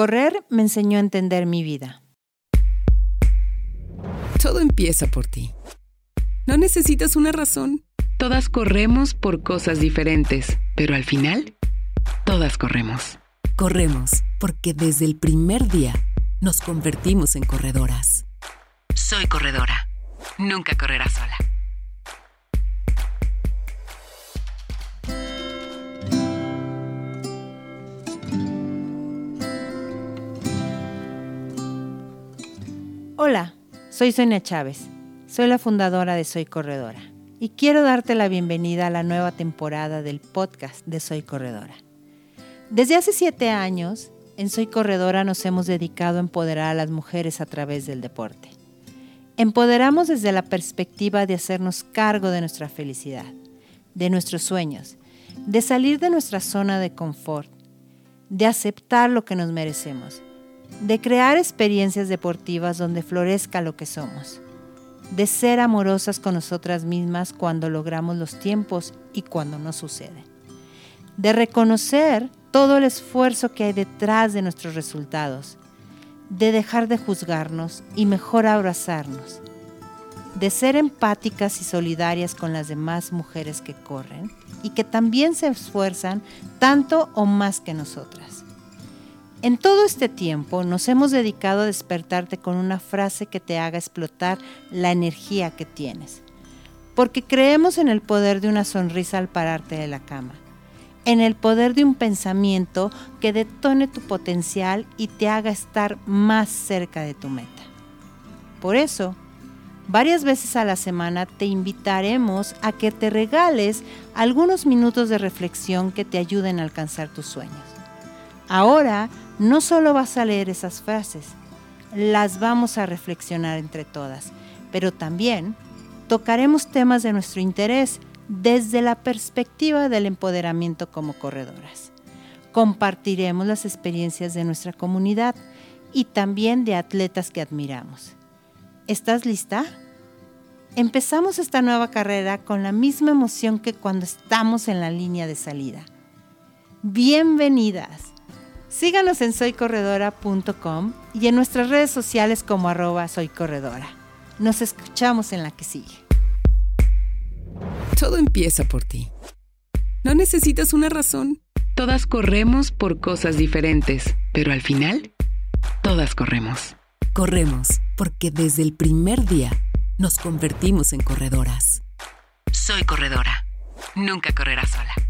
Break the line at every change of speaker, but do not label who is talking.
Correr me enseñó a entender mi vida.
Todo empieza por ti. No necesitas una razón. Todas corremos por cosas diferentes, pero al final, todas corremos.
Corremos porque desde el primer día nos convertimos en corredoras.
Soy corredora. Nunca correrás sola.
Hola, soy Sonia Chávez. Soy la fundadora de Soy Corredora y quiero darte la bienvenida a la nueva temporada del podcast de Soy Corredora. Desde hace siete años, en Soy Corredora nos hemos dedicado a empoderar a las mujeres a través del deporte. Empoderamos desde la perspectiva de hacernos cargo de nuestra felicidad, de nuestros sueños, de salir de nuestra zona de confort, de aceptar lo que nos merecemos de crear experiencias deportivas donde florezca lo que somos, de ser amorosas con nosotras mismas cuando logramos los tiempos y cuando no sucede, de reconocer todo el esfuerzo que hay detrás de nuestros resultados, de dejar de juzgarnos y mejor abrazarnos, de ser empáticas y solidarias con las demás mujeres que corren y que también se esfuerzan tanto o más que nosotras en todo este tiempo nos hemos dedicado a despertarte con una frase que te haga explotar la energía que tienes, porque creemos en el poder de una sonrisa al pararte de la cama, en el poder de un pensamiento que detone tu potencial y te haga estar más cerca de tu meta. Por eso, varias veces a la semana te invitaremos a que te regales algunos minutos de reflexión que te ayuden a alcanzar tus sueños. Ahora no solo vas a leer esas frases, las vamos a reflexionar entre todas, pero también tocaremos temas de nuestro interés desde la perspectiva del empoderamiento como corredoras. Compartiremos las experiencias de nuestra comunidad y también de atletas que admiramos. ¿Estás lista? Empezamos esta nueva carrera con la misma emoción que cuando estamos en la línea de salida. Bienvenidas. Síganos en soycorredora.com y en nuestras redes sociales como arroba soycorredora. Nos escuchamos en la que sigue.
Todo empieza por ti. No necesitas una razón. Todas corremos por cosas diferentes, pero al final, todas corremos.
Corremos porque desde el primer día nos convertimos en corredoras.
Soy corredora. Nunca correrás sola.